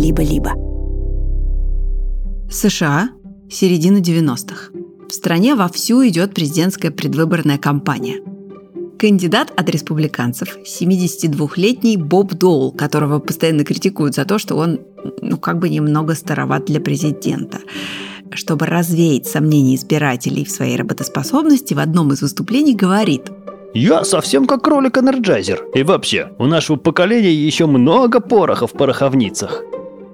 «Либо-либо». США, середина 90-х. В стране вовсю идет президентская предвыборная кампания. Кандидат от республиканцев, 72-летний Боб Доул, которого постоянно критикуют за то, что он, ну, как бы немного староват для президента. Чтобы развеять сомнения избирателей в своей работоспособности, в одном из выступлений говорит – я совсем как кролик-энерджайзер. И вообще, у нашего поколения еще много пороха в пороховницах.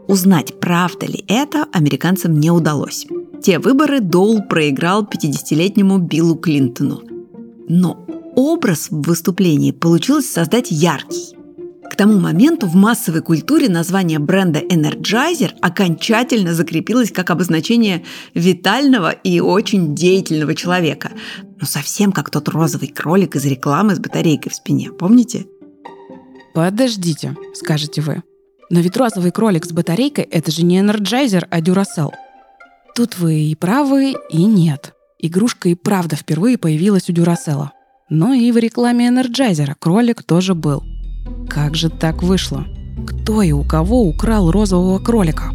Узнать, правда ли это, американцам не удалось. Те выборы Доул проиграл 50-летнему Биллу Клинтону. Но образ в выступлении получилось создать яркий. К тому моменту в массовой культуре название бренда Energizer окончательно закрепилось как обозначение витального и очень деятельного человека. Ну, совсем как тот розовый кролик из рекламы с батарейкой в спине, помните? Подождите, скажете вы. Но ведь розовый кролик с батарейкой – это же не Energizer, а Duracell. Тут вы и правы, и нет. Игрушка и правда впервые появилась у Duracell а. Но и в рекламе Energizer а кролик тоже был. Как же так вышло? Кто и у кого украл розового кролика?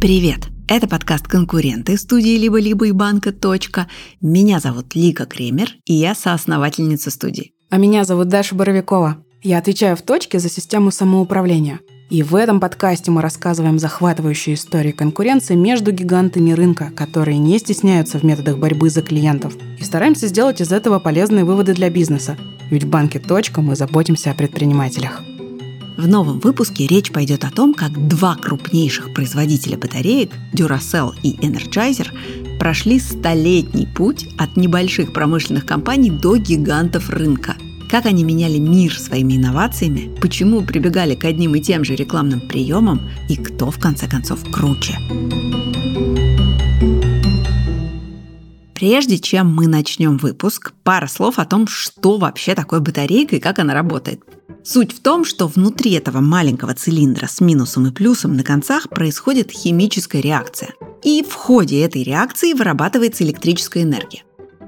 Привет! Это подкаст «Конкуренты» студии «Либо-либо» и банка «Точка». Меня зовут Лика Кремер, и я соосновательница студии. А меня зовут Даша Боровикова. Я отвечаю в «Точке» за систему самоуправления. И в этом подкасте мы рассказываем захватывающие истории конкуренции между гигантами рынка, которые не стесняются в методах борьбы за клиентов. И стараемся сделать из этого полезные выводы для бизнеса. Ведь в банке «Точка» мы заботимся о предпринимателях. В новом выпуске речь пойдет о том, как два крупнейших производителя батареек Duracell и Energizer прошли столетний путь от небольших промышленных компаний до гигантов рынка. Как они меняли мир своими инновациями, почему прибегали к одним и тем же рекламным приемам и кто в конце концов круче. Прежде чем мы начнем выпуск, пара слов о том, что вообще такое батарейка и как она работает. Суть в том, что внутри этого маленького цилиндра с минусом и плюсом на концах происходит химическая реакция. И в ходе этой реакции вырабатывается электрическая энергия.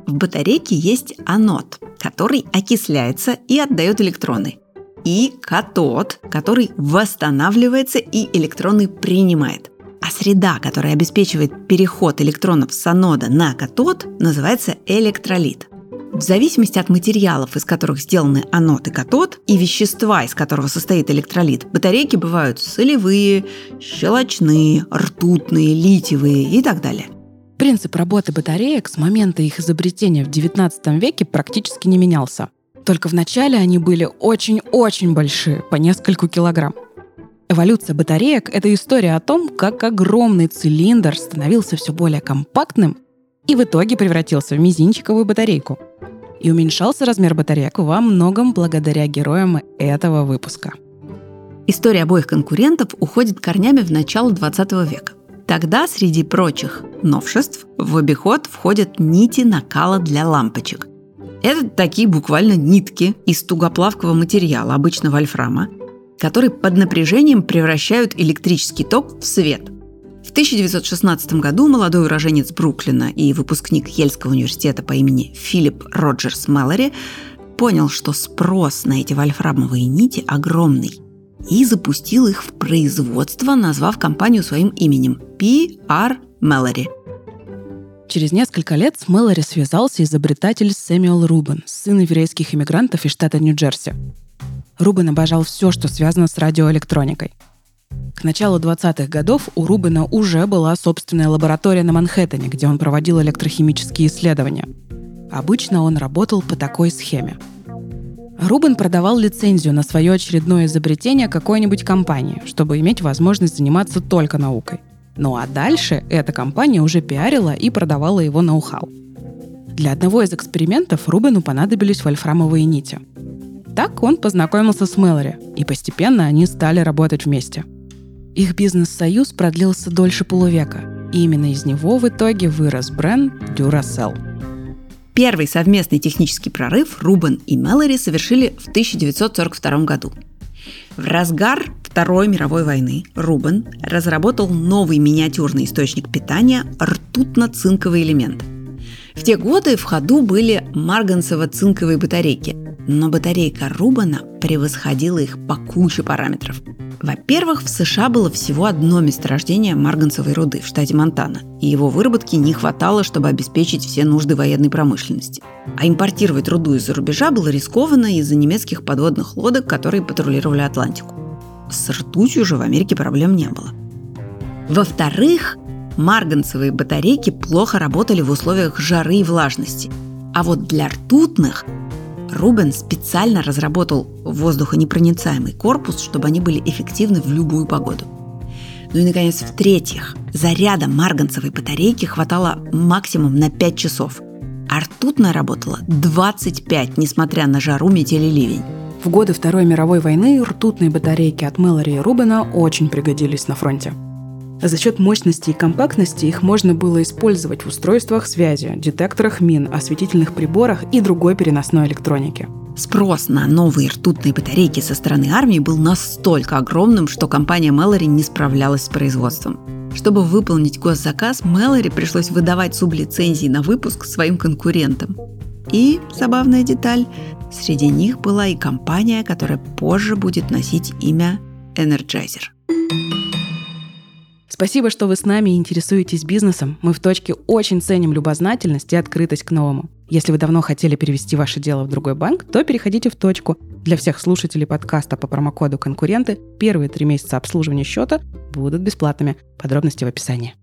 В батарейке есть анод, который окисляется и отдает электроны, и катод, который восстанавливается и электроны принимает. А среда, которая обеспечивает переход электронов с анода на катод, называется электролит – в зависимости от материалов, из которых сделаны анод и катод, и вещества, из которого состоит электролит, батарейки бывают солевые, щелочные, ртутные, литиевые и так далее. Принцип работы батареек с момента их изобретения в XIX веке практически не менялся. Только вначале они были очень-очень большие, по нескольку килограмм. Эволюция батареек — это история о том, как огромный цилиндр становился все более компактным и в итоге превратился в мизинчиковую батарейку — и уменьшался размер батареек во многом благодаря героям этого выпуска. История обоих конкурентов уходит корнями в начало 20 века. Тогда, среди прочих новшеств, в обиход входят нити накала для лампочек. Это такие буквально нитки из тугоплавкого материала, обычно вольфрама, которые под напряжением превращают электрический ток в свет – 1916 году молодой уроженец Бруклина и выпускник Ельского университета по имени Филипп Роджерс Мэллори понял, что спрос на эти вольфрамовые нити огромный и запустил их в производство, назвав компанию своим именем – P.R. Mallory. Через несколько лет с Мэллори связался изобретатель Сэмюэл Рубен, сын еврейских иммигрантов из штата Нью-Джерси. Рубен обожал все, что связано с радиоэлектроникой – к началу 20-х годов у Рубина уже была собственная лаборатория на Манхэттене, где он проводил электрохимические исследования. Обычно он работал по такой схеме. Рубин продавал лицензию на свое очередное изобретение какой-нибудь компании, чтобы иметь возможность заниматься только наукой. Ну а дальше эта компания уже пиарила и продавала его ноу-хау. Для одного из экспериментов Рубину понадобились вольфрамовые нити. Так он познакомился с Мэлори, и постепенно они стали работать вместе – их бизнес-союз продлился дольше полувека, и именно из него в итоге вырос бренд Duracell. Первый совместный технический прорыв Рубен и Мэлори совершили в 1942 году. В разгар Второй мировой войны Рубен разработал новый миниатюрный источник питания – ртутно-цинковый элемент. В те годы в ходу были марганцево-цинковые батарейки, но батарейка Рубана превосходила их по куче параметров. Во-первых, в США было всего одно месторождение марганцевой руды в штате Монтана, и его выработки не хватало, чтобы обеспечить все нужды военной промышленности. А импортировать руду из-за рубежа было рискованно из-за немецких подводных лодок, которые патрулировали Атлантику. С ртутью же в Америке проблем не было. Во-вторых, марганцевые батарейки плохо работали в условиях жары и влажности. А вот для ртутных Рубен специально разработал воздухонепроницаемый корпус, чтобы они были эффективны в любую погоду. Ну и, наконец, в-третьих, заряда марганцевой батарейки хватало максимум на 5 часов, а ртутная работала 25, несмотря на жару, метель и ливень. В годы Второй мировой войны ртутные батарейки от Мэлори и Рубена очень пригодились на фронте. За счет мощности и компактности их можно было использовать в устройствах связи, детекторах мин, осветительных приборах и другой переносной электронике. Спрос на новые ртутные батарейки со стороны армии был настолько огромным, что компания Mallory не справлялась с производством. Чтобы выполнить госзаказ, Mallory пришлось выдавать сублицензии на выпуск своим конкурентам. И, забавная деталь, среди них была и компания, которая позже будет носить имя Energizer. Спасибо, что вы с нами и интересуетесь бизнесом. Мы в точке очень ценим любознательность и открытость к новому. Если вы давно хотели перевести ваше дело в другой банк, то переходите в точку. Для всех слушателей подкаста по промокоду «Конкуренты» первые три месяца обслуживания счета будут бесплатными. Подробности в описании.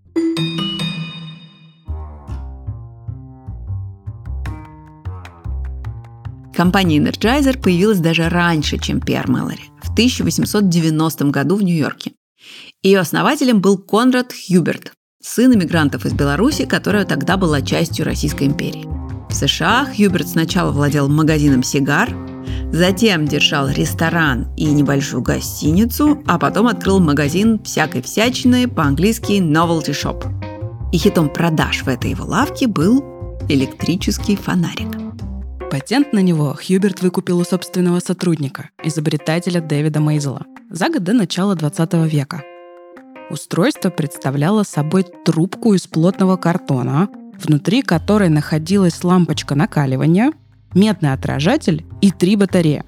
Компания Energizer появилась даже раньше, чем PR Mallory, в 1890 году в Нью-Йорке. Ее основателем был Конрад Хьюберт, сын иммигрантов из Беларуси, которая тогда была частью Российской империи. В США Хьюберт сначала владел магазином сигар, затем держал ресторан и небольшую гостиницу, а потом открыл магазин всякой всячины, по-английски novelty shop. И хитом продаж в этой его лавке был электрический фонарик. Патент на него Хьюберт выкупил у собственного сотрудника, изобретателя Дэвида Мейзела, за год до начала 20 века – Устройство представляло собой трубку из плотного картона, внутри которой находилась лампочка накаливания, медный отражатель и три батареи.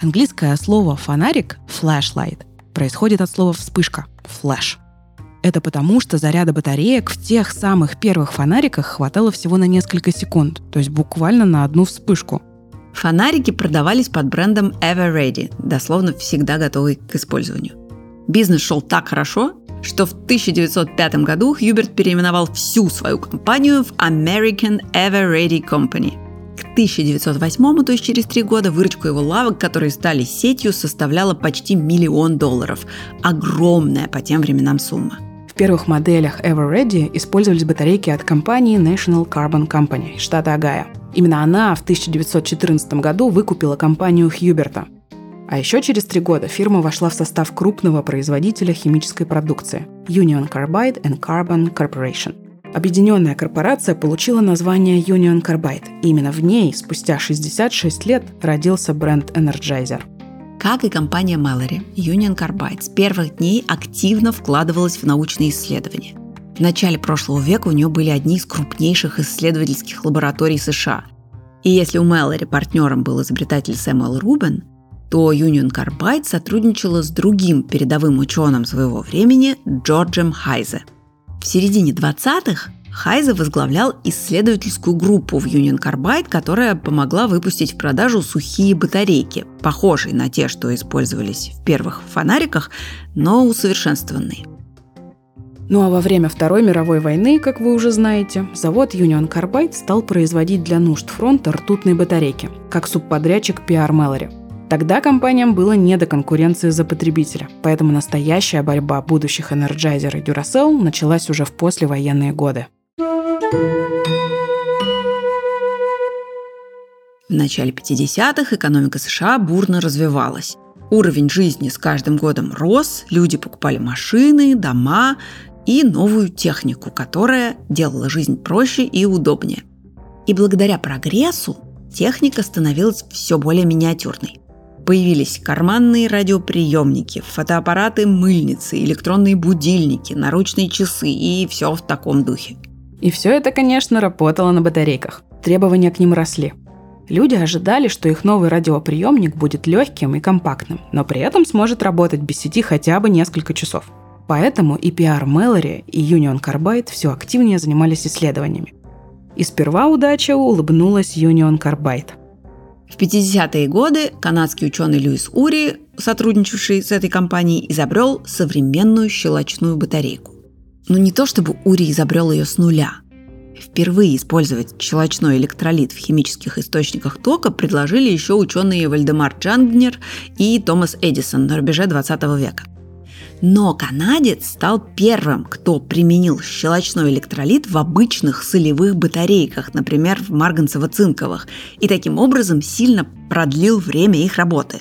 Английское слово «фонарик» — flashlight происходит от слова «вспышка» — flash. Это потому, что заряда батареек в тех самых первых фонариках хватало всего на несколько секунд, то есть буквально на одну вспышку. Фонарики продавались под брендом Ever Ready, дословно всегда готовый к использованию. Бизнес шел так хорошо, что в 1905 году Хьюберт переименовал всю свою компанию в American Ever Ready Company. К 1908, то есть через три года, выручка его лавок, которые стали сетью, составляла почти миллион долларов. Огромная по тем временам сумма. В первых моделях Ever Ready использовались батарейки от компании National Carbon Company штата Огайо. Именно она в 1914 году выкупила компанию Хьюберта – а еще через три года фирма вошла в состав крупного производителя химической продукции – Union Carbide and Carbon Corporation. Объединенная корпорация получила название Union Carbide. И именно в ней спустя 66 лет родился бренд Energizer. Как и компания Mallory, Union Carbide с первых дней активно вкладывалась в научные исследования. В начале прошлого века у нее были одни из крупнейших исследовательских лабораторий США. И если у Mallory партнером был изобретатель Сэмюэл Рубен – то Union Carbide сотрудничала с другим передовым ученым своего времени Джорджем Хайзе. В середине 20-х Хайзе возглавлял исследовательскую группу в Union Carbide, которая помогла выпустить в продажу сухие батарейки, похожие на те, что использовались в первых фонариках, но усовершенствованные. Ну а во время Второй мировой войны, как вы уже знаете, завод Union Carbide стал производить для нужд фронта ртутные батарейки, как субподрядчик PR Mallory – Тогда компаниям было не до конкуренции за потребителя, поэтому настоящая борьба будущих Energizer и Duracell началась уже в послевоенные годы. В начале 50-х экономика США бурно развивалась. Уровень жизни с каждым годом рос, люди покупали машины, дома и новую технику, которая делала жизнь проще и удобнее. И благодаря прогрессу техника становилась все более миниатюрной. Появились карманные радиоприемники, фотоаппараты, мыльницы, электронные будильники, наручные часы и все в таком духе. И все это, конечно, работало на батарейках. Требования к ним росли. Люди ожидали, что их новый радиоприемник будет легким и компактным, но при этом сможет работать без сети хотя бы несколько часов. Поэтому и PR Mallory, и Union Carbide все активнее занимались исследованиями. И сперва удача улыбнулась Union Carbide. В 50-е годы канадский ученый Льюис Ури, сотрудничавший с этой компанией, изобрел современную щелочную батарейку. Но не то чтобы Ури изобрел ее с нуля. Впервые использовать щелочной электролит в химических источниках тока предложили еще ученые Вальдемар Джангнер и Томас Эдисон на рубеже 20 века – но канадец стал первым, кто применил щелочной электролит в обычных солевых батарейках, например, в марганцево-цинковых, и таким образом сильно продлил время их работы.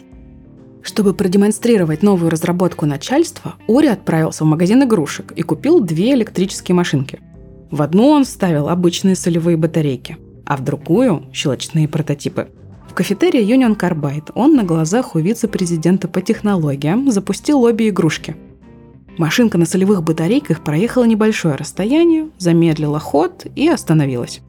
Чтобы продемонстрировать новую разработку начальству, Урри отправился в магазин игрушек и купил две электрические машинки. В одну он вставил обычные солевые батарейки, а в другую – щелочные прототипы. В кафетерии Union Carbide он на глазах у вице-президента по технологиям запустил обе игрушки – Машинка на солевых батарейках проехала небольшое расстояние, замедлила ход и остановилась.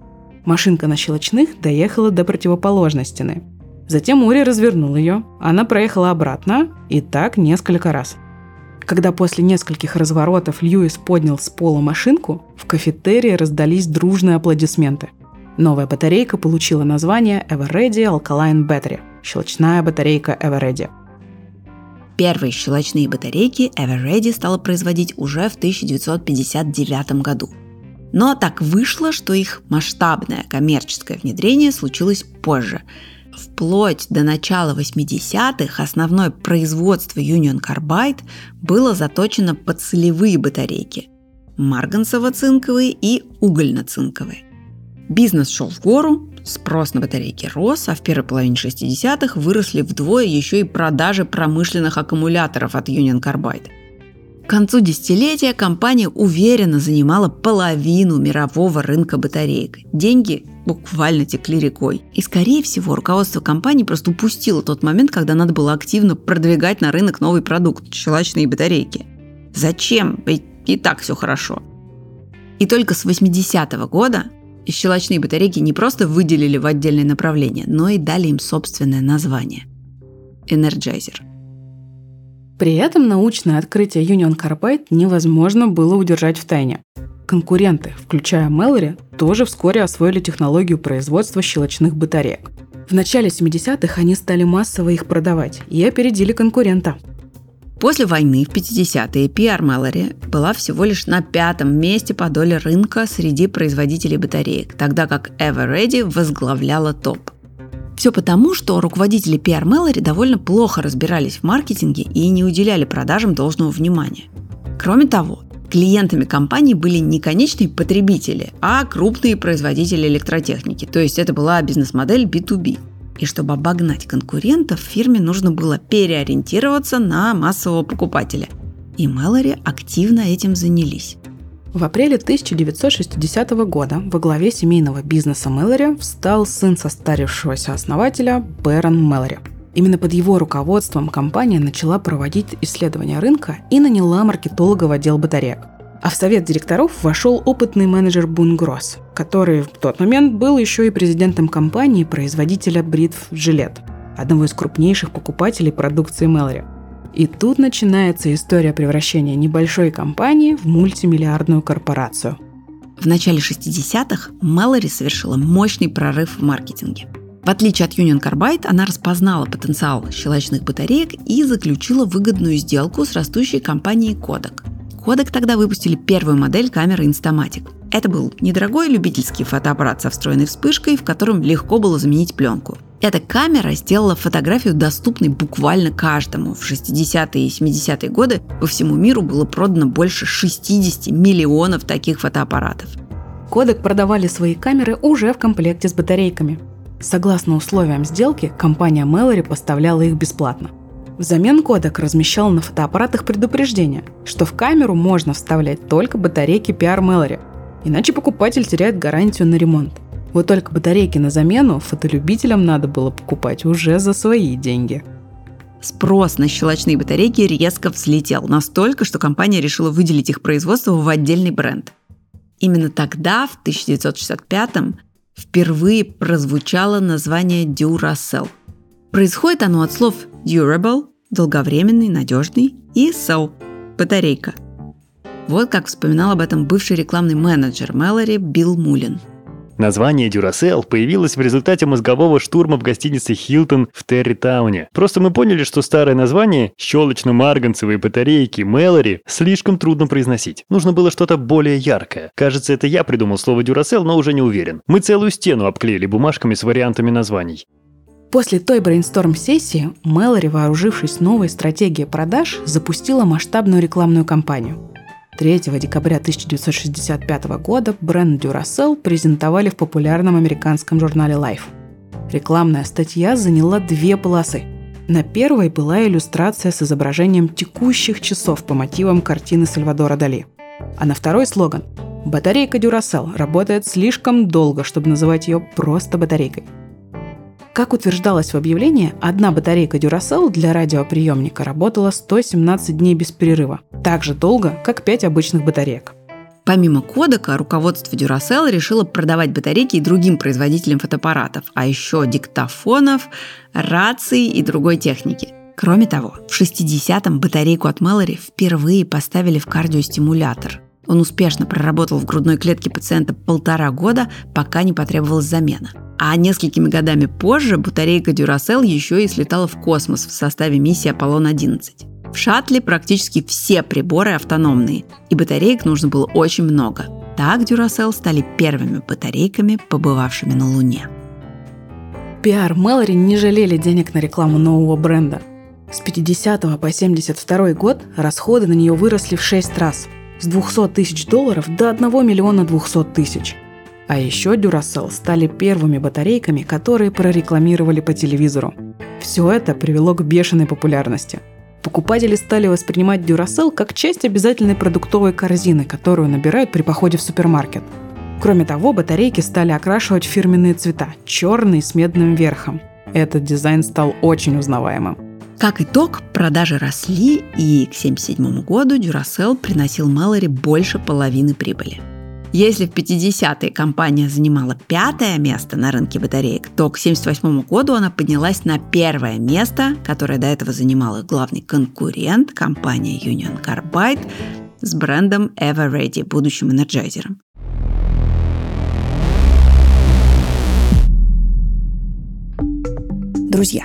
Машинка на щелочных доехала до противоположной стены. Затем Ури развернул ее, она проехала обратно, и так несколько раз. Когда после нескольких разворотов Льюис поднял с пола машинку, в кафетерии раздались дружные аплодисменты. Новая батарейка получила название Everready Alkaline Battery – щелочная батарейка Everready – Первые щелочные батарейки Everready стала производить уже в 1959 году. Но так вышло, что их масштабное коммерческое внедрение случилось позже. Вплоть до начала 80-х основное производство Union Carbide было заточено под солевые батарейки – марганцево-цинковые и угольно-цинковые. Бизнес шел в гору, Спрос на батарейки рос, а в первой половине 60-х выросли вдвое еще и продажи промышленных аккумуляторов от Union Carbide. К концу десятилетия компания уверенно занимала половину мирового рынка батареек. Деньги буквально текли рекой. И, скорее всего, руководство компании просто упустило тот момент, когда надо было активно продвигать на рынок новый продукт – щелочные батарейки. Зачем? Ведь и так все хорошо. И только с 80-го года и щелочные батарейки не просто выделили в отдельное направление, но и дали им собственное название – Energizer. При этом научное открытие Union Carbide невозможно было удержать в тайне. Конкуренты, включая Mallory, тоже вскоре освоили технологию производства щелочных батареек. В начале 70-х они стали массово их продавать и опередили конкурента – После войны в 50-е PR Mallory была всего лишь на пятом месте по доле рынка среди производителей батареек, тогда как Everready возглавляла топ. Все потому, что руководители PR Mallory довольно плохо разбирались в маркетинге и не уделяли продажам должного внимания. Кроме того, клиентами компании были не конечные потребители, а крупные производители электротехники, то есть это была бизнес-модель B2B – и чтобы обогнать конкурентов, фирме нужно было переориентироваться на массового покупателя. И Мэлори активно этим занялись. В апреле 1960 года во главе семейного бизнеса Мэлори встал сын состарившегося основателя Бэрон Мэлори. Именно под его руководством компания начала проводить исследования рынка и наняла маркетолога в отдел батареек – а в совет директоров вошел опытный менеджер Бунгросс, который в тот момент был еще и президентом компании производителя бритв «Жилет», одного из крупнейших покупателей продукции Мэлори. И тут начинается история превращения небольшой компании в мультимиллиардную корпорацию. В начале 60-х Мэлори совершила мощный прорыв в маркетинге. В отличие от Union Carbide, она распознала потенциал щелочных батареек и заключила выгодную сделку с растущей компанией Kodak – Kodak тогда выпустили первую модель камеры Instamatic. Это был недорогой любительский фотоаппарат со встроенной вспышкой, в котором легко было заменить пленку. Эта камера сделала фотографию доступной буквально каждому. В 60-е и 70-е годы по всему миру было продано больше 60 миллионов таких фотоаппаратов. Kodak продавали свои камеры уже в комплекте с батарейками. Согласно условиям сделки, компания Mallory поставляла их бесплатно – Взамен кодек размещал на фотоаппаратах предупреждение, что в камеру можно вставлять только батарейки PR Mallory, иначе покупатель теряет гарантию на ремонт. Вот только батарейки на замену фотолюбителям надо было покупать уже за свои деньги. Спрос на щелочные батарейки резко взлетел, настолько, что компания решила выделить их производство в отдельный бренд. Именно тогда, в 1965-м, впервые прозвучало название Duracell. Происходит оно от слов durable – долговременный, надежный, и cell – батарейка. Вот как вспоминал об этом бывший рекламный менеджер Мэлори Билл Мулин – Название Duracell появилось в результате мозгового штурма в гостинице Хилтон в Территауне. Просто мы поняли, что старое название щелочно-марганцевые батарейки Мэлори слишком трудно произносить. Нужно было что-то более яркое. Кажется, это я придумал слово Duracell, но уже не уверен. Мы целую стену обклеили бумажками с вариантами названий. После той брейнсторм-сессии Мэлори, вооружившись новой стратегией продаж, запустила масштабную рекламную кампанию. 3 декабря 1965 года бренд Duracell презентовали в популярном американском журнале Life. Рекламная статья заняла две полосы. На первой была иллюстрация с изображением текущих часов по мотивам картины Сальвадора Дали. А на второй слоган «Батарейка Duracell работает слишком долго, чтобы называть ее просто батарейкой». Как утверждалось в объявлении, одна батарейка Duracell для радиоприемника работала 117 дней без перерыва, так же долго, как 5 обычных батареек. Помимо кодека, руководство Duracell решило продавать батарейки и другим производителям фотоаппаратов, а еще диктофонов, раций и другой техники. Кроме того, в 60-м батарейку от Mallory впервые поставили в кардиостимулятор. Он успешно проработал в грудной клетке пациента полтора года, пока не потребовалась замена – а несколькими годами позже батарейка Duracell еще и слетала в космос в составе миссии Аполлон-11. В шаттле практически все приборы автономные, и батареек нужно было очень много. Так Duracell стали первыми батарейками, побывавшими на Луне. Пиар Мэлори не жалели денег на рекламу нового бренда. С 50 по 72 год расходы на нее выросли в 6 раз – с 200 тысяч долларов до 1 миллиона 200 тысяч – а еще Duracell стали первыми батарейками, которые прорекламировали по телевизору. Все это привело к бешеной популярности. Покупатели стали воспринимать Duracell как часть обязательной продуктовой корзины, которую набирают при походе в супермаркет. Кроме того, батарейки стали окрашивать фирменные цвета – черный с медным верхом. Этот дизайн стал очень узнаваемым. Как итог, продажи росли, и к 1977 году Duracell приносил Mallory больше половины прибыли – если в 50-е компания занимала пятое место на рынке батареек, то к 1978 году она поднялась на первое место, которое до этого занимал их главный конкурент, компания Union Carbide, с брендом Everready, будущим энерджайзером. Друзья,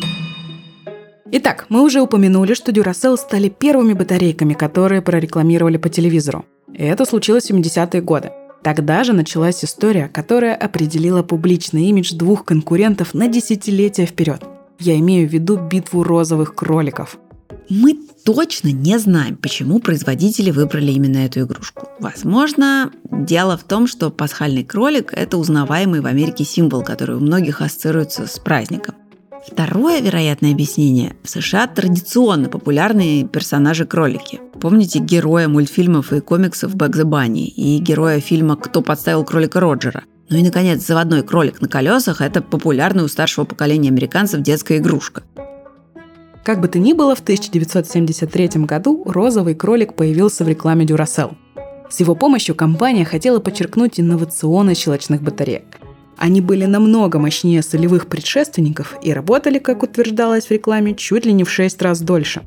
Итак, мы уже упомянули, что Duracell стали первыми батарейками, которые прорекламировали по телевизору. И это случилось в 70-е годы. Тогда же началась история, которая определила публичный имидж двух конкурентов на десятилетия вперед. Я имею в виду битву розовых кроликов. Мы точно не знаем, почему производители выбрали именно эту игрушку. Возможно, дело в том, что пасхальный кролик – это узнаваемый в Америке символ, который у многих ассоциируется с праздником. Второе вероятное объяснение – в США традиционно популярные персонажи-кролики. Помните героя мультфильмов и комиксов Бэк Банни и героя фильма «Кто подставил кролика Роджера»? Ну и, наконец, заводной кролик на колесах – это популярная у старшего поколения американцев детская игрушка. Как бы то ни было, в 1973 году розовый кролик появился в рекламе Duracell. С его помощью компания хотела подчеркнуть инновационность щелочных батареек – они были намного мощнее солевых предшественников и работали, как утверждалось в рекламе, чуть ли не в 6 раз дольше.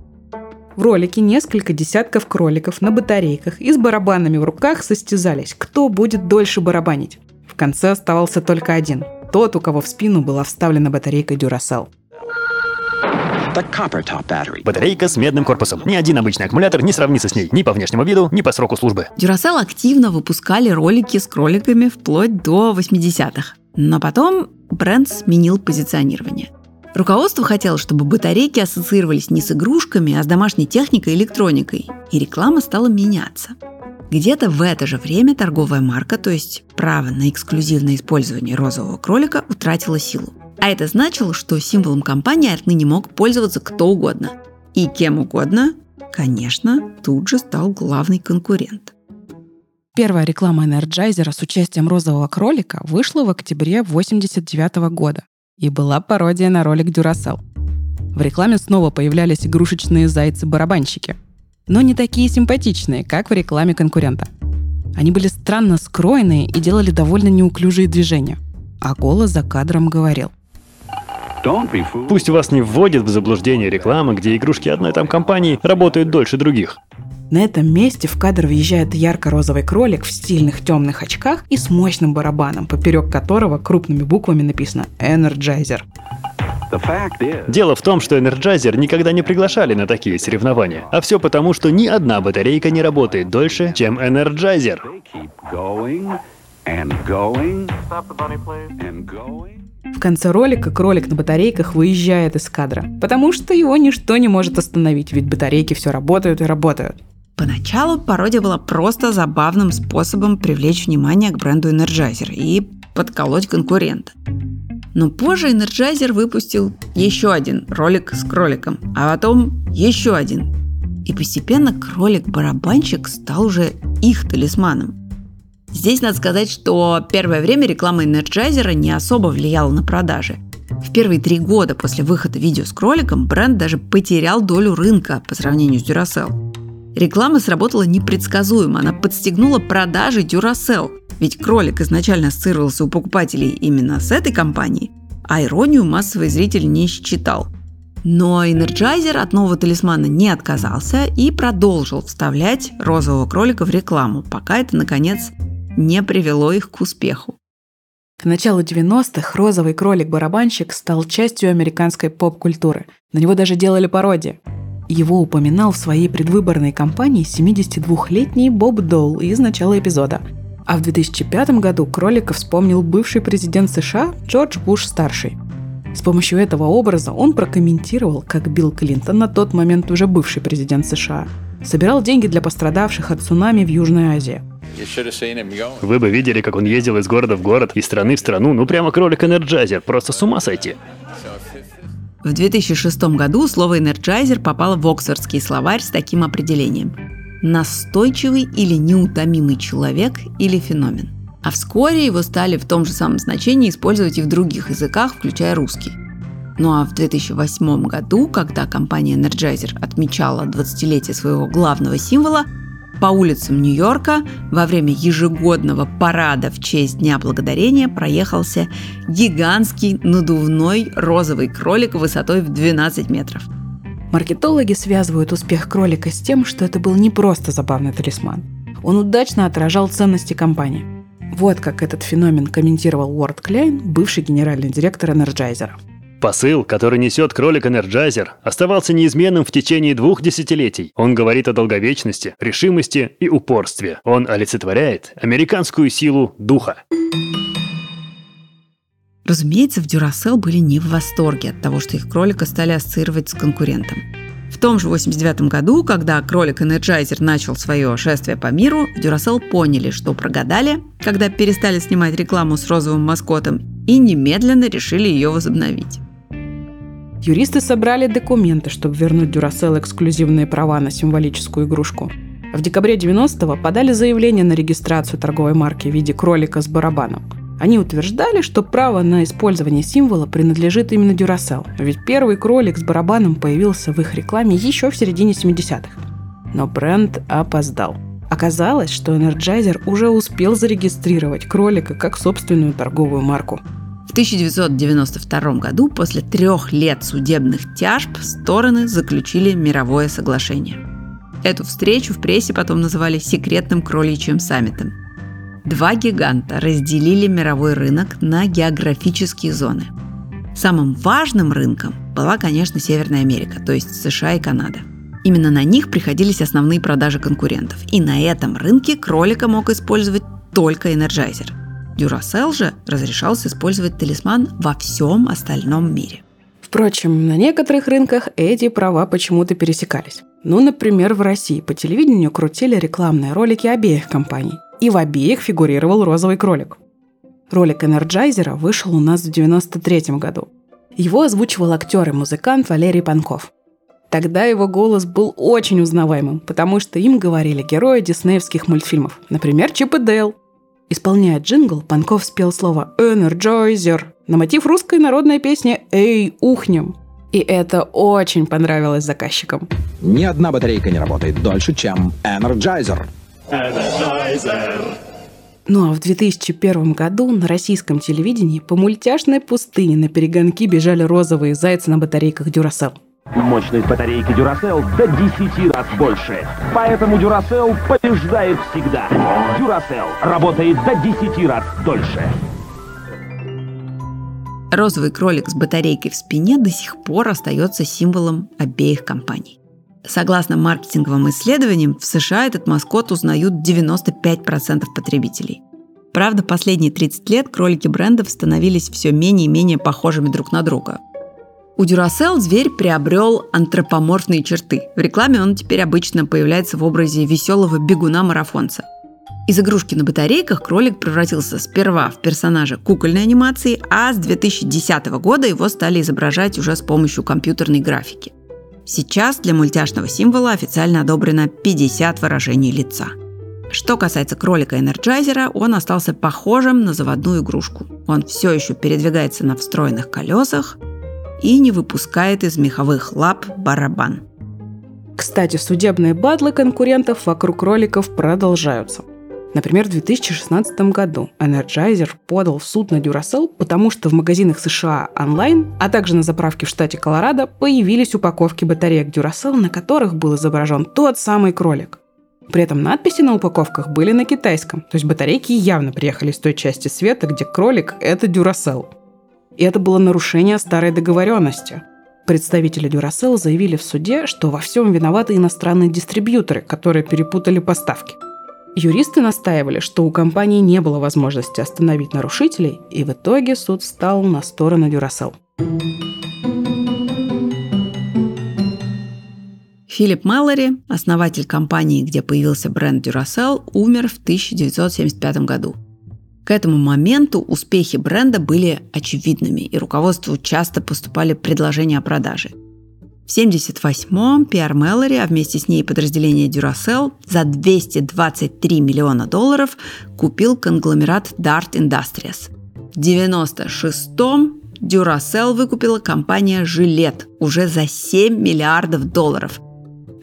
В ролике несколько десятков кроликов на батарейках и с барабанами в руках состязались, кто будет дольше барабанить. В конце оставался только один – тот, у кого в спину была вставлена батарейка Duracell. Батарейка с медным корпусом. Ни один обычный аккумулятор не сравнится с ней ни по внешнему виду, ни по сроку службы. Duracell активно выпускали ролики с кроликами вплоть до 80-х. Но потом бренд сменил позиционирование. Руководство хотело, чтобы батарейки ассоциировались не с игрушками, а с домашней техникой и электроникой, и реклама стала меняться. Где-то в это же время торговая марка, то есть право на эксклюзивное использование розового кролика, утратила силу. А это значило, что символом компании отныне мог пользоваться кто угодно. И кем угодно, конечно, тут же стал главный конкурент. Первая реклама Energizer а с участием розового кролика вышла в октябре 1989 года и была пародия на ролик Duracell. В рекламе снова появлялись игрушечные зайцы-барабанщики, но не такие симпатичные, как в рекламе конкурента. Они были странно скроенные и делали довольно неуклюжие движения. А голос за кадром говорил – Пусть вас не вводит в заблуждение реклама, где игрушки одной там компании работают дольше других. На этом месте в кадр въезжает ярко-розовый кролик в стильных темных очках и с мощным барабаном, поперек которого крупными буквами написано «Energizer». Дело в том, что Energizer никогда не приглашали на такие соревнования. А все потому, что ни одна батарейка не работает дольше, чем Energizer. В конце ролика кролик на батарейках выезжает из кадра, потому что его ничто не может остановить, ведь батарейки все работают и работают. Поначалу пародия была просто забавным способом привлечь внимание к бренду Energizer и подколоть конкурента. Но позже Energizer выпустил еще один ролик с кроликом, а потом еще один. И постепенно кролик-барабанщик стал уже их талисманом. Здесь надо сказать, что первое время реклама Energizer не особо влияла на продажи. В первые три года после выхода видео с кроликом бренд даже потерял долю рынка по сравнению с Duracell. Реклама сработала непредсказуемо, она подстегнула продажи Duracell, ведь кролик изначально ассоциировался у покупателей именно с этой компанией, а иронию массовый зритель не считал. Но Energizer от нового талисмана не отказался и продолжил вставлять розового кролика в рекламу, пока это, наконец, не привело их к успеху. К началу 90-х розовый кролик-барабанщик стал частью американской поп-культуры. На него даже делали пародии. Его упоминал в своей предвыборной кампании 72-летний Боб Доул из начала эпизода. А в 2005 году кролика вспомнил бывший президент США Джордж Буш-старший. С помощью этого образа он прокомментировал, как Билл Клинтон, на тот момент уже бывший президент США, собирал деньги для пострадавших от цунами в Южной Азии – вы бы видели, как он ездил из города в город, из страны в страну, ну прямо кролик Energizer, просто с ума сойти. В 2006 году слово «energizer» попало в Оксфордский словарь с таким определением – настойчивый или неутомимый человек или феномен. А вскоре его стали в том же самом значении использовать и в других языках, включая русский. Ну а в 2008 году, когда компания Energizer отмечала 20-летие своего главного символа, по улицам Нью-Йорка во время ежегодного парада в честь Дня Благодарения проехался гигантский надувной розовый кролик высотой в 12 метров. Маркетологи связывают успех кролика с тем, что это был не просто забавный талисман. Он удачно отражал ценности компании. Вот как этот феномен комментировал Уорд Клейн, бывший генеральный директор Energizer а. Посыл, который несет кролик Energizer, оставался неизменным в течение двух десятилетий. Он говорит о долговечности, решимости и упорстве. Он олицетворяет американскую силу духа. Разумеется, в Duracell были не в восторге от того, что их кролика стали ассоциировать с конкурентом. В том же 89 году, когда кролик Energizer начал свое шествие по миру, в Duracell поняли, что прогадали, когда перестали снимать рекламу с розовым маскотом, и немедленно решили ее возобновить. Юристы собрали документы, чтобы вернуть Duracell эксклюзивные права на символическую игрушку. В декабре 90-го подали заявление на регистрацию торговой марки в виде кролика с барабаном. Они утверждали, что право на использование символа принадлежит именно Duracell, ведь первый кролик с барабаном появился в их рекламе еще в середине 70-х. Но бренд опоздал. Оказалось, что Energizer уже успел зарегистрировать кролика как собственную торговую марку. В 1992 году, после трех лет судебных тяжб, стороны заключили мировое соглашение. Эту встречу в прессе потом называли секретным кроличьим саммитом. Два гиганта разделили мировой рынок на географические зоны. Самым важным рынком была, конечно, Северная Америка, то есть США и Канада. Именно на них приходились основные продажи конкурентов. И на этом рынке кролика мог использовать только Energizer – Duracell же разрешался использовать талисман во всем остальном мире. Впрочем, на некоторых рынках эти права почему-то пересекались. Ну, например, в России по телевидению крутили рекламные ролики обеих компаний. И в обеих фигурировал розовый кролик. Ролик Energizer а вышел у нас в 93 году. Его озвучивал актер и музыкант Валерий Панков. Тогда его голос был очень узнаваемым, потому что им говорили герои диснеевских мультфильмов, например, Чип и Дейл. Исполняя джингл, Панков спел слово «Energizer» на мотив русской народной песни «Эй, ухнем». И это очень понравилось заказчикам. Ни одна батарейка не работает дольше, чем Energizer. Energizer. Ну а в 2001 году на российском телевидении по мультяшной пустыне на перегонки бежали розовые зайцы на батарейках Duracell. Мощность батарейки Duracell до 10 раз больше. Поэтому Duracell побеждает всегда. Duracell работает до 10 раз дольше. Розовый кролик с батарейкой в спине до сих пор остается символом обеих компаний. Согласно маркетинговым исследованиям, в США этот маскот узнают 95% потребителей. Правда, последние 30 лет кролики брендов становились все менее и менее похожими друг на друга. У Duracell зверь приобрел антропоморфные черты. В рекламе он теперь обычно появляется в образе веселого бегуна-марафонца. Из игрушки на батарейках кролик превратился сперва в персонажа кукольной анимации, а с 2010 года его стали изображать уже с помощью компьютерной графики – Сейчас для мультяшного символа официально одобрено 50 выражений лица. Что касается кролика Energizer а, он остался похожим на заводную игрушку. Он все еще передвигается на встроенных колесах и не выпускает из меховых лап барабан. Кстати, судебные батлы конкурентов вокруг кроликов продолжаются. Например, в 2016 году Energizer подал в суд на Duracell, потому что в магазинах США онлайн, а также на заправке в штате Колорадо появились упаковки батареек Duracell, на которых был изображен тот самый кролик. При этом надписи на упаковках были на китайском, то есть батарейки явно приехали из той части света, где кролик – это Duracell. И это было нарушение старой договоренности. Представители Duracell заявили в суде, что во всем виноваты иностранные дистрибьюторы, которые перепутали поставки – Юристы настаивали, что у компании не было возможности остановить нарушителей, и в итоге суд встал на сторону Duracell. Филипп Маллори, основатель компании, где появился бренд Duracell, умер в 1975 году. К этому моменту успехи бренда были очевидными, и руководству часто поступали предложения о продаже – в 1978-м Пиар Мэллори, а вместе с ней подразделение Duracell за 223 миллиона долларов купил конгломерат Dart Industries. В 1996-м Duracell выкупила компания «Жилет» уже за 7 миллиардов долларов.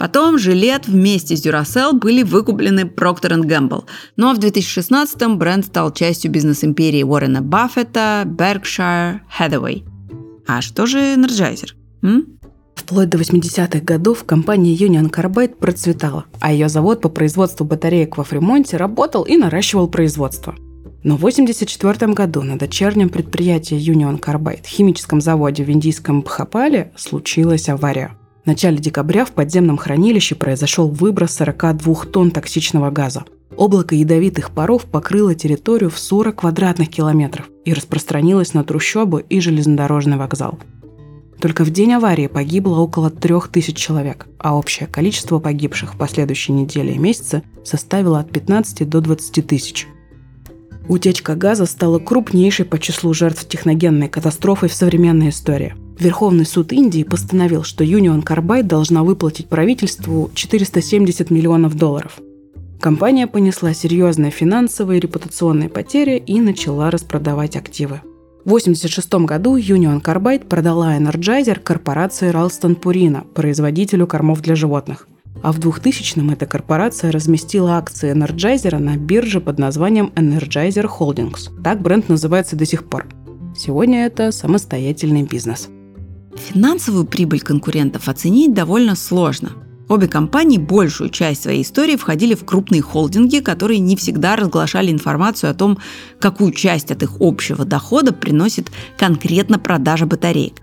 Потом «Жилет» вместе с Duracell были выкуплены Procter Gamble. Ну а в 2016-м бренд стал частью бизнес-империи Уоррена Баффета, Berkshire Hathaway. А что же Energizer? М? Вплоть до 80-х годов компания Union Carbide процветала, а ее завод по производству батареек во Фримонте работал и наращивал производство. Но в 1984 году на дочернем предприятии Union Carbide, химическом заводе в индийском Бхапале, случилась авария. В начале декабря в подземном хранилище произошел выброс 42 тонн токсичного газа. Облако ядовитых паров покрыло территорию в 40 квадратных километров и распространилось на трущобы и железнодорожный вокзал. Только в день аварии погибло около трех тысяч человек, а общее количество погибших в последующие недели и месяцы составило от 15 до 20 тысяч. Утечка газа стала крупнейшей по числу жертв техногенной катастрофы в современной истории. Верховный суд Индии постановил, что Union Carbide должна выплатить правительству 470 миллионов долларов. Компания понесла серьезные финансовые и репутационные потери и начала распродавать активы. В 1986 году Union Carbide продала Energizer корпорации Ralston Purina, производителю кормов для животных. А в 2000-м эта корпорация разместила акции Energizer на бирже под названием Energizer Holdings. Так бренд называется до сих пор. Сегодня это самостоятельный бизнес. Финансовую прибыль конкурентов оценить довольно сложно. Обе компании большую часть своей истории входили в крупные холдинги, которые не всегда разглашали информацию о том, какую часть от их общего дохода приносит конкретно продажа батареек.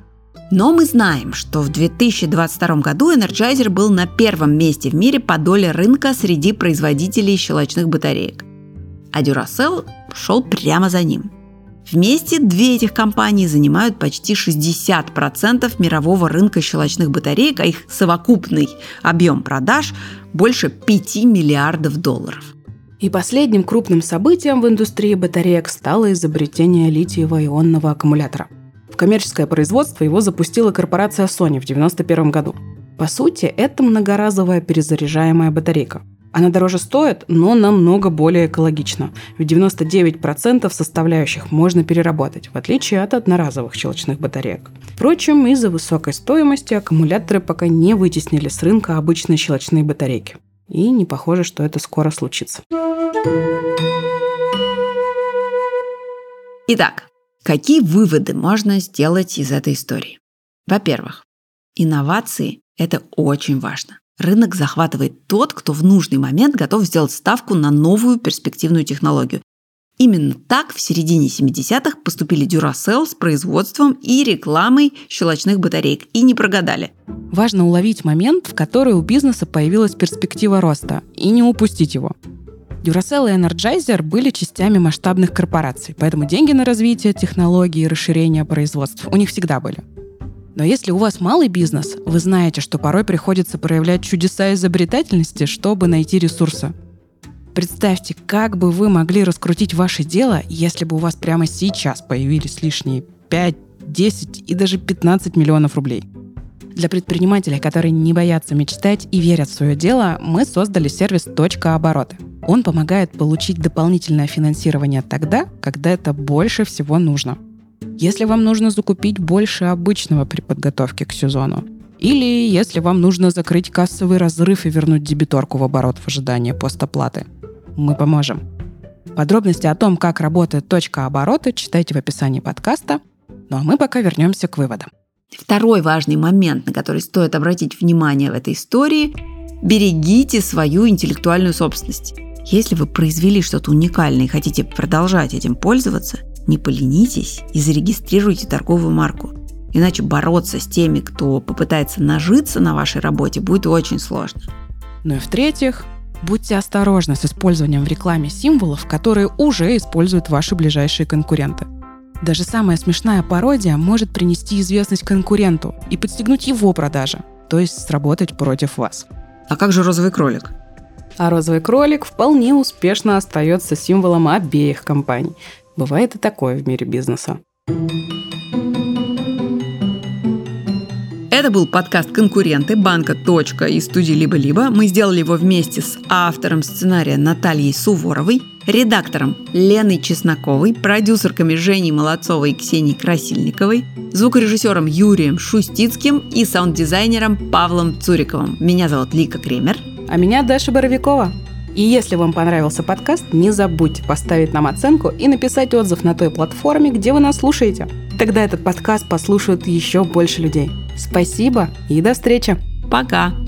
Но мы знаем, что в 2022 году Energizer был на первом месте в мире по доле рынка среди производителей щелочных батареек. А Duracell шел прямо за ним. Вместе две этих компании занимают почти 60% мирового рынка щелочных батареек, а их совокупный объем продаж больше 5 миллиардов долларов. И последним крупным событием в индустрии батареек стало изобретение литиево-ионного аккумулятора. В коммерческое производство его запустила корпорация Sony в 1991 году. По сути, это многоразовая перезаряжаемая батарейка. Она дороже стоит, но намного более экологична. Ведь 99% составляющих можно переработать, в отличие от одноразовых щелочных батареек. Впрочем, из-за высокой стоимости аккумуляторы пока не вытеснили с рынка обычные щелочные батарейки. И не похоже, что это скоро случится. Итак, какие выводы можно сделать из этой истории? Во-первых, инновации – это очень важно. Рынок захватывает тот, кто в нужный момент готов сделать ставку на новую перспективную технологию. Именно так в середине 70-х поступили Duracell с производством и рекламой щелочных батареек и не прогадали. Важно уловить момент, в который у бизнеса появилась перспектива роста, и не упустить его. Duracell и Energizer были частями масштабных корпораций, поэтому деньги на развитие технологий и расширение производств у них всегда были. Но если у вас малый бизнес, вы знаете, что порой приходится проявлять чудеса изобретательности, чтобы найти ресурсы. Представьте, как бы вы могли раскрутить ваше дело, если бы у вас прямо сейчас появились лишние 5, 10 и даже 15 миллионов рублей. Для предпринимателей, которые не боятся мечтать и верят в свое дело, мы создали сервис «Точка обороты». Он помогает получить дополнительное финансирование тогда, когда это больше всего нужно – если вам нужно закупить больше обычного при подготовке к сезону, или если вам нужно закрыть кассовый разрыв и вернуть дебиторку в оборот в ожидании постоплаты. Мы поможем. Подробности о том, как работает точка оборота, читайте в описании подкаста. Ну а мы пока вернемся к выводам. Второй важный момент, на который стоит обратить внимание в этой истории – берегите свою интеллектуальную собственность. Если вы произвели что-то уникальное и хотите продолжать этим пользоваться, не поленитесь и зарегистрируйте торговую марку. Иначе бороться с теми, кто попытается нажиться на вашей работе, будет очень сложно. Ну и в-третьих, будьте осторожны с использованием в рекламе символов, которые уже используют ваши ближайшие конкуренты. Даже самая смешная пародия может принести известность конкуренту и подстегнуть его продажи, то есть сработать против вас. А как же розовый кролик? А розовый кролик вполне успешно остается символом обеих компаний. Бывает и такое в мире бизнеса. Это был подкаст «Конкуренты» банка «Точка» и студии «Либо-либо». Мы сделали его вместе с автором сценария Натальей Суворовой, редактором Леной Чесноковой, продюсерками Женей Молодцовой и Ксенией Красильниковой, звукорежиссером Юрием Шустицким и саунд-дизайнером Павлом Цуриковым. Меня зовут Лика Кремер. А меня Даша Боровикова. И если вам понравился подкаст, не забудьте поставить нам оценку и написать отзыв на той платформе, где вы нас слушаете. Тогда этот подкаст послушают еще больше людей. Спасибо и до встречи. Пока.